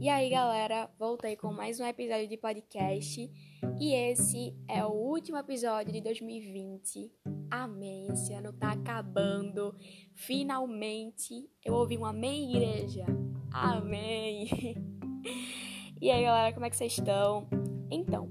E aí, galera, voltei com mais um episódio de podcast e esse é o último episódio de 2020. Amém, esse ano tá acabando. Finalmente eu ouvi um amém, igreja. Amém. E aí, galera, como é que vocês estão? Então,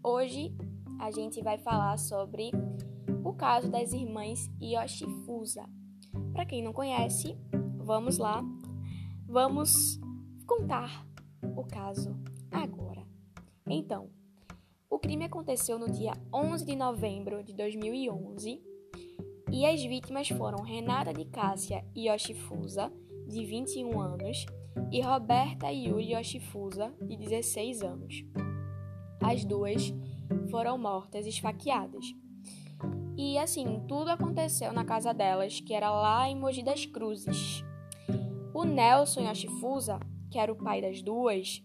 hoje a gente vai falar sobre o caso das irmãs Yoshifusa. Para quem não conhece, vamos lá. Vamos contar o caso agora. Então, o crime aconteceu no dia 11 de novembro de 2011 e as vítimas foram Renata de Cássia Yoshifusa, de 21 anos, e Roberta Yuli Yoshifusa, de 16 anos. As duas foram mortas esfaqueadas. E assim, tudo aconteceu na casa delas, que era lá em Mogi das Cruzes. O Nelson Yoshifusa que era o pai das duas,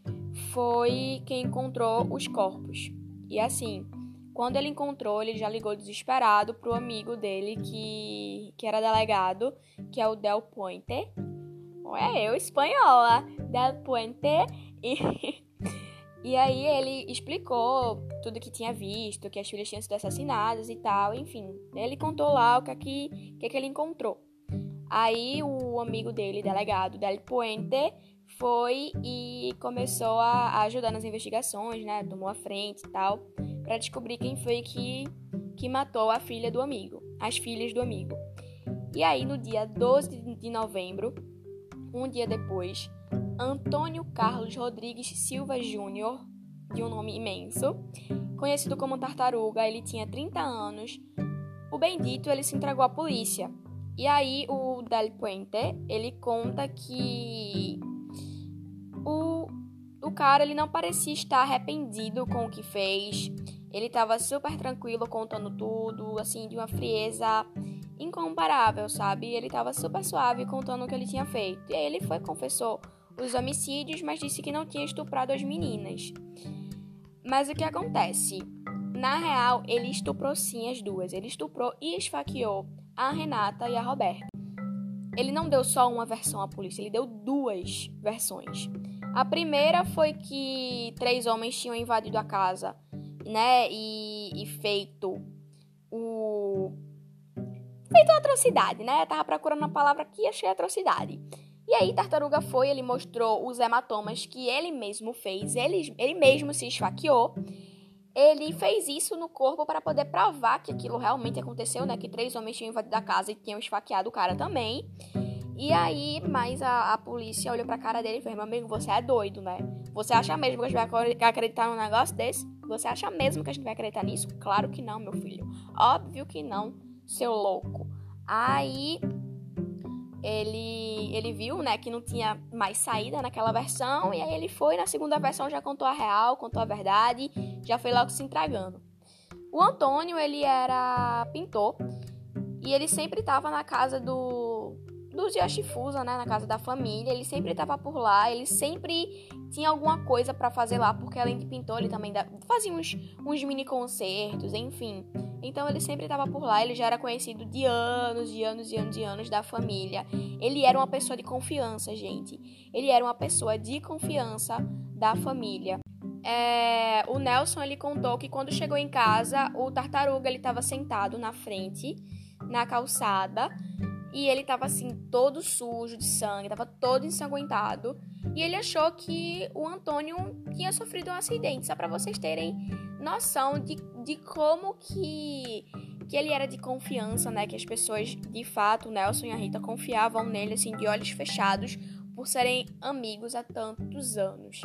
foi quem encontrou os corpos. E assim, quando ele encontrou, ele já ligou desesperado pro amigo dele, que, que era delegado, que é o Del Puente. É eu, espanhola. Del Puente. E, e aí ele explicou tudo que tinha visto, que as filhas tinham sido assassinadas e tal. Enfim, ele contou lá o que, é que, que, é que ele encontrou. Aí o amigo dele, delegado, Del Puente, foi e começou a ajudar nas investigações, né? Tomou a frente e tal, para descobrir quem foi que, que matou a filha do amigo, as filhas do amigo. E aí, no dia 12 de novembro, um dia depois, Antônio Carlos Rodrigues Silva Júnior, de um nome imenso, conhecido como Tartaruga, ele tinha 30 anos. O bendito, ele se entregou à polícia. E aí, o Del Puente, ele conta que o cara ele não parecia estar arrependido com o que fez. Ele estava super tranquilo contando tudo, assim, de uma frieza incomparável, sabe? Ele estava super suave contando o que ele tinha feito. E aí ele foi confessou os homicídios, mas disse que não tinha estuprado as meninas. Mas o que acontece? Na real, ele estuprou sim as duas. Ele estuprou e esfaqueou a Renata e a Roberta. Ele não deu só uma versão à polícia, ele deu duas versões. A primeira foi que três homens tinham invadido a casa, né? E, e feito o. Feito a atrocidade, né? Eu tava procurando uma palavra que achei atrocidade. E aí, Tartaruga foi, ele mostrou os hematomas que ele mesmo fez, ele, ele mesmo se esfaqueou. Ele fez isso no corpo para poder provar que aquilo realmente aconteceu, né? Que três homens tinham invadido a casa e tinham esfaqueado o cara também. E aí, mas a, a polícia olhou pra cara dele e fez: Meu amigo, você é doido, né? Você acha mesmo que a gente vai acreditar num negócio desse? Você acha mesmo que a gente vai acreditar nisso? Claro que não, meu filho. Óbvio que não, seu louco. Aí ele, ele viu, né, que não tinha mais saída naquela versão, e aí ele foi na segunda versão, já contou a real, contou a verdade, já foi logo se entregando. O Antônio, ele era pintor, e ele sempre estava na casa do, dos Yoshifusa, né, na casa da família. Ele sempre estava por lá, ele sempre tinha alguma coisa para fazer lá, porque além de pintor, ele também fazia uns, uns mini concertos, enfim. Então ele sempre estava por lá, ele já era conhecido de anos, de anos e anos e anos da família. Ele era uma pessoa de confiança, gente. Ele era uma pessoa de confiança da família. É, o Nelson ele contou que quando chegou em casa, o tartaruga ele estava sentado na frente, na calçada, e ele tava assim, todo sujo de sangue, tava todo ensanguentado. E ele achou que o Antônio tinha sofrido um acidente, só para vocês terem noção de, de como que, que ele era de confiança, né? Que as pessoas, de fato, Nelson e a Rita confiavam nele, assim, de olhos fechados, por serem amigos há tantos anos.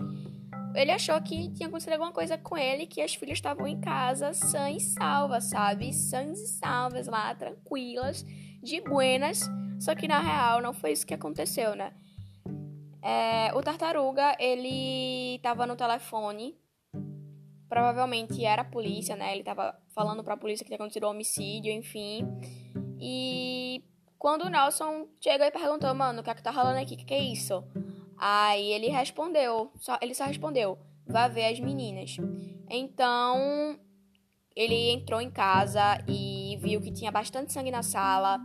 Ele achou que tinha acontecido alguma coisa com ele, que as filhas estavam em casa sãs e salvas, sabe? Sãs e salvas lá, tranquilas de buenas, só que na real não foi isso que aconteceu, né? É, o tartaruga, ele tava no telefone, provavelmente era a polícia, né? Ele tava falando pra polícia que tinha acontecido um homicídio, enfim. E quando o Nelson chegou e perguntou, mano, o que é que tá rolando aqui? O que, que é isso? Aí ele respondeu, só, ele só respondeu, vá ver as meninas. Então, ele entrou em casa e viu que tinha bastante sangue na sala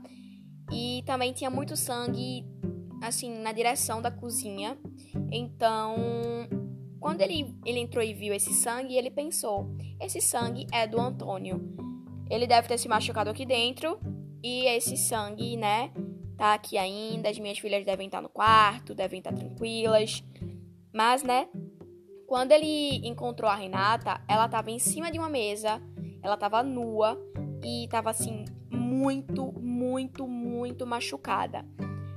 e também tinha muito sangue assim, na direção da cozinha. Então, quando ele, ele entrou e viu esse sangue, ele pensou: esse sangue é do Antônio. Ele deve ter se machucado aqui dentro e esse sangue, né, tá aqui ainda. As minhas filhas devem estar no quarto, devem estar tranquilas. Mas, né, quando ele encontrou a Renata, ela estava em cima de uma mesa, ela estava nua e estava assim muito, muito, muito machucada.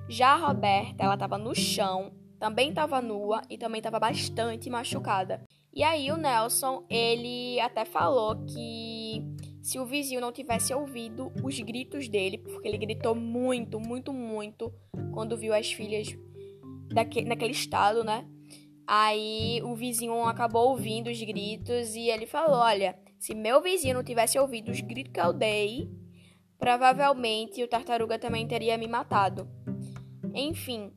Já a Roberta, ela estava no chão, também estava nua e também estava bastante machucada. E aí o Nelson, ele até falou que se o vizinho não tivesse ouvido os gritos dele, porque ele gritou muito, muito, muito quando viu as filhas daquele, naquele estado, né? Aí o vizinho acabou ouvindo os gritos e ele falou: Olha, se meu vizinho não tivesse ouvido os gritos que eu dei, provavelmente o tartaruga também teria me matado. Enfim,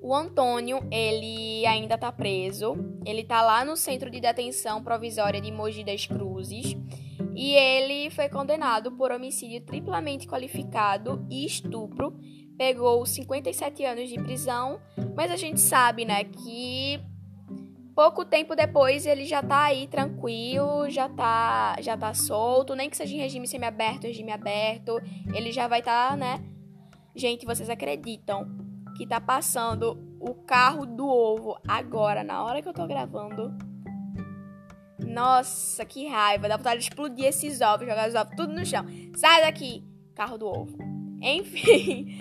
o Antônio, ele ainda tá preso. Ele tá lá no centro de detenção provisória de Mogi das Cruzes. E ele foi condenado por homicídio triplamente qualificado e estupro pegou 57 anos de prisão, mas a gente sabe, né, que pouco tempo depois ele já tá aí tranquilo, já tá, já tá solto, nem que seja em regime semiaberto, regime aberto, ele já vai tá, né? Gente, vocês acreditam que tá passando o carro do ovo agora, na hora que eu tô gravando? Nossa, que raiva, dá vontade de explodir esses ovos, jogar os ovos tudo no chão. Sai daqui, carro do ovo. Enfim,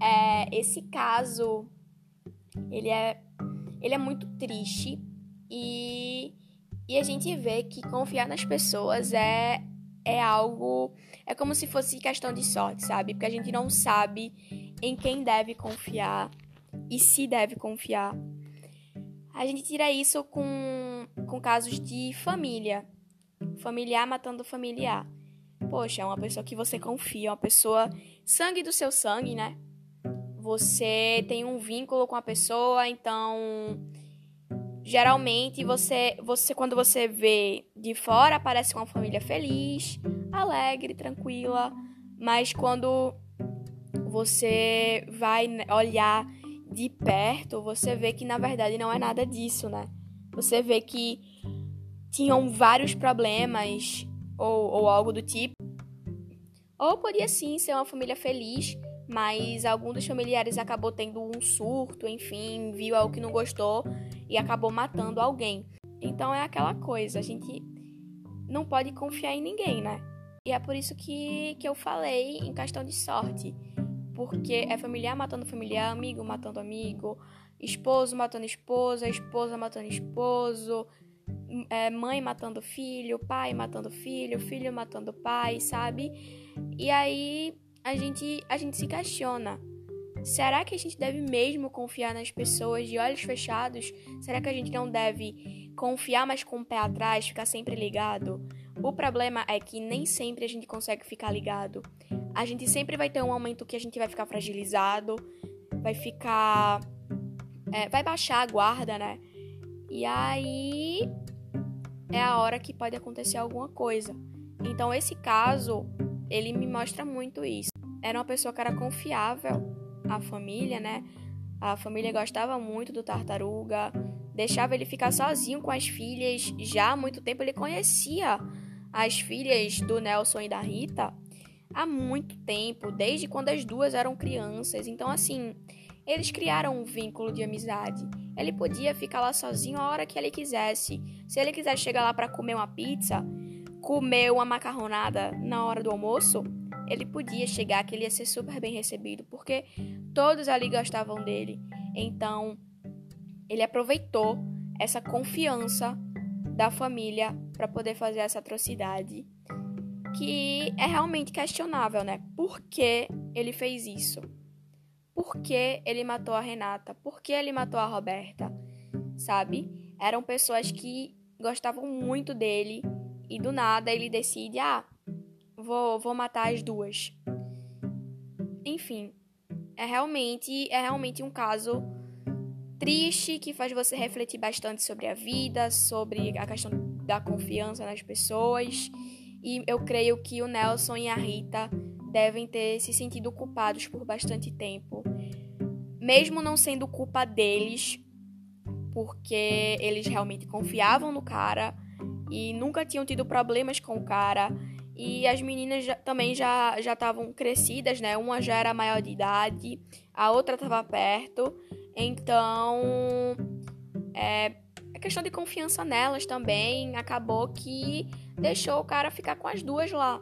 é, esse caso, ele é, ele é muito triste e, e a gente vê que confiar nas pessoas é, é algo. É como se fosse questão de sorte, sabe? Porque a gente não sabe em quem deve confiar e se deve confiar. A gente tira isso com, com casos de família. Familiar matando familiar. Poxa, é uma pessoa que você confia, uma pessoa sangue do seu sangue, né? você tem um vínculo com a pessoa, então geralmente você, você quando você vê de fora parece uma família feliz, alegre, tranquila, mas quando você vai olhar de perto, você vê que na verdade não é nada disso, né? Você vê que tinham vários problemas ou, ou algo do tipo. Ou podia sim ser uma família feliz, mas algum dos familiares acabou tendo um surto, enfim, viu algo que não gostou e acabou matando alguém. Então é aquela coisa, a gente não pode confiar em ninguém, né? E é por isso que, que eu falei em questão de sorte. Porque é familiar matando familiar, amigo matando amigo, esposo matando esposa, esposa matando esposo, é, mãe matando filho, pai matando filho, filho matando pai, sabe? E aí a gente, a gente se questiona. Será que a gente deve mesmo confiar nas pessoas de olhos fechados? Será que a gente não deve confiar, mas com o pé atrás, ficar sempre ligado? O problema é que nem sempre a gente consegue ficar ligado. A gente sempre vai ter um momento que a gente vai ficar fragilizado, vai ficar. É, vai baixar a guarda, né? E aí é a hora que pode acontecer alguma coisa. Então, esse caso, ele me mostra muito isso era uma pessoa que era confiável à família, né? A família gostava muito do tartaruga, deixava ele ficar sozinho com as filhas. Já há muito tempo ele conhecia as filhas do Nelson e da Rita há muito tempo, desde quando as duas eram crianças. Então, assim, eles criaram um vínculo de amizade. Ele podia ficar lá sozinho a hora que ele quisesse. Se ele quiser chegar lá para comer uma pizza, comer uma macarronada na hora do almoço, ele podia chegar que ele ia ser super bem recebido, porque todos ali gostavam dele. Então, ele aproveitou essa confiança da família para poder fazer essa atrocidade, que é realmente questionável, né? Por que ele fez isso? Por que ele matou a Renata? Por que ele matou a Roberta? Sabe? Eram pessoas que gostavam muito dele e do nada ele decide, ah, vou, vou matar as duas. Enfim, é realmente, é realmente um caso triste que faz você refletir bastante sobre a vida, sobre a questão da confiança nas pessoas. E eu creio que o Nelson e a Rita devem ter se sentido culpados por bastante tempo. mesmo não sendo culpa deles, porque eles realmente confiavam no cara e nunca tinham tido problemas com o cara. E as meninas já, também já já estavam crescidas, né? Uma já era maior de idade, a outra estava perto. Então, é, a questão de confiança nelas também acabou que deixou o cara ficar com as duas lá.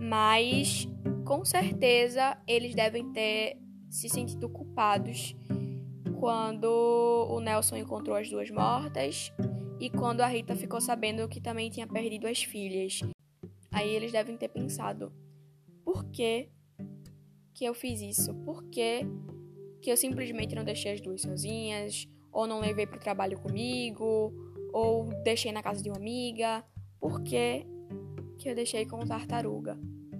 Mas, com certeza, eles devem ter se sentido culpados quando o Nelson encontrou as duas mortas e quando a Rita ficou sabendo que também tinha perdido as filhas. Aí eles devem ter pensado: por que, que eu fiz isso? Por que, que eu simplesmente não deixei as duas sozinhas? Ou não levei para o trabalho comigo? Ou deixei na casa de uma amiga? Por que, que eu deixei com o tartaruga?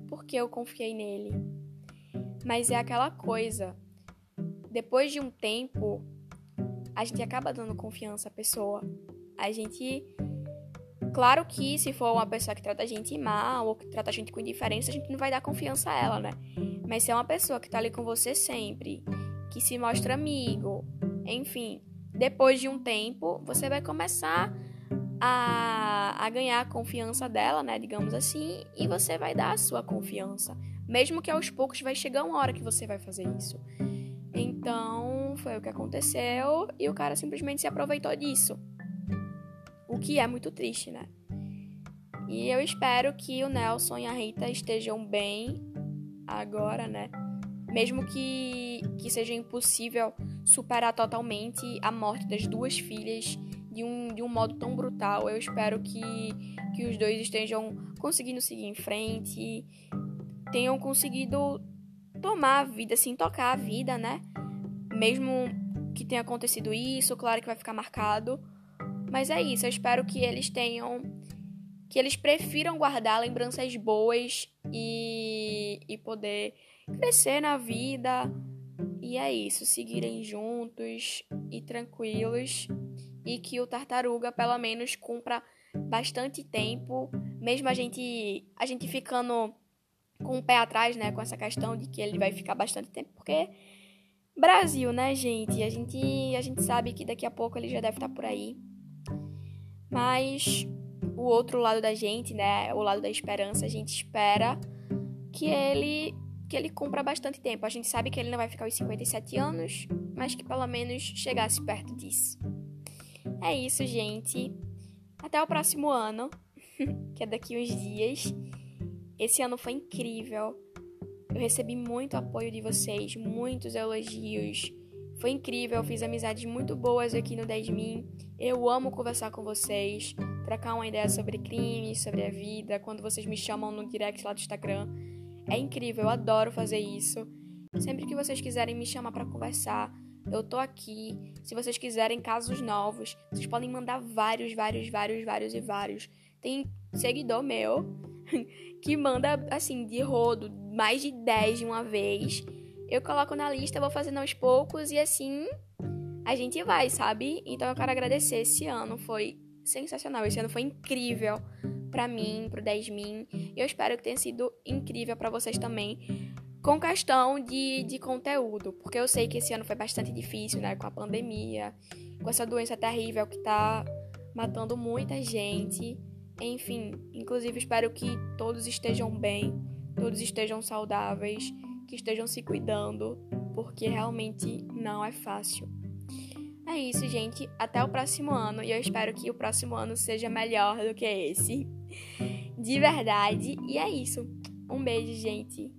Por que eu confiei nele? Mas é aquela coisa. Depois de um tempo, a gente acaba dando confiança à pessoa. A gente Claro que se for uma pessoa que trata a gente mal ou que trata a gente com indiferença, a gente não vai dar confiança a ela, né? Mas se é uma pessoa que tá ali com você sempre, que se mostra amigo, enfim, depois de um tempo, você vai começar a, a ganhar a confiança dela, né? Digamos assim, e você vai dar a sua confiança. Mesmo que aos poucos vai chegar uma hora que você vai fazer isso. Então, foi o que aconteceu e o cara simplesmente se aproveitou disso. Que é muito triste, né? E eu espero que o Nelson e a Rita estejam bem agora, né? Mesmo que, que seja impossível superar totalmente a morte das duas filhas de um, de um modo tão brutal, eu espero que, que os dois estejam conseguindo seguir em frente, tenham conseguido tomar a vida, assim, tocar a vida, né? Mesmo que tenha acontecido isso, claro que vai ficar marcado mas é isso, eu espero que eles tenham. que eles prefiram guardar lembranças boas e, e poder crescer na vida. E é isso, seguirem juntos e tranquilos. E que o tartaruga, pelo menos, cumpra bastante tempo, mesmo a gente, a gente ficando com o pé atrás, né, com essa questão de que ele vai ficar bastante tempo, porque Brasil, né, gente? A gente, a gente sabe que daqui a pouco ele já deve estar por aí. Mas o outro lado da gente, né, o lado da esperança, a gente espera que ele que ele cumpra bastante tempo. A gente sabe que ele não vai ficar os 57 anos, mas que pelo menos chegasse perto disso. É isso, gente. Até o próximo ano, que é daqui uns dias. Esse ano foi incrível. Eu recebi muito apoio de vocês, muitos elogios foi incrível, fiz amizades muito boas aqui no 10 Min. Eu amo conversar com vocês, trocar uma ideia sobre crimes, sobre a vida, quando vocês me chamam no direct lá do Instagram. É incrível, eu adoro fazer isso. Sempre que vocês quiserem me chamar para conversar, eu tô aqui. Se vocês quiserem casos novos, vocês podem mandar vários, vários, vários, vários e vários. Tem seguidor meu que manda assim de rodo, mais de 10 de uma vez eu coloco na lista, vou fazendo aos poucos e assim a gente vai, sabe? Então eu quero agradecer. Esse ano foi sensacional, esse ano foi incrível para mim, pro 10 min. E eu espero que tenha sido incrível para vocês também. Com questão de, de conteúdo, porque eu sei que esse ano foi bastante difícil, né? Com a pandemia, com essa doença terrível que tá matando muita gente. Enfim, inclusive espero que todos estejam bem, todos estejam saudáveis que estejam se cuidando, porque realmente não é fácil. É isso, gente. Até o próximo ano e eu espero que o próximo ano seja melhor do que esse. De verdade. E é isso. Um beijo, gente.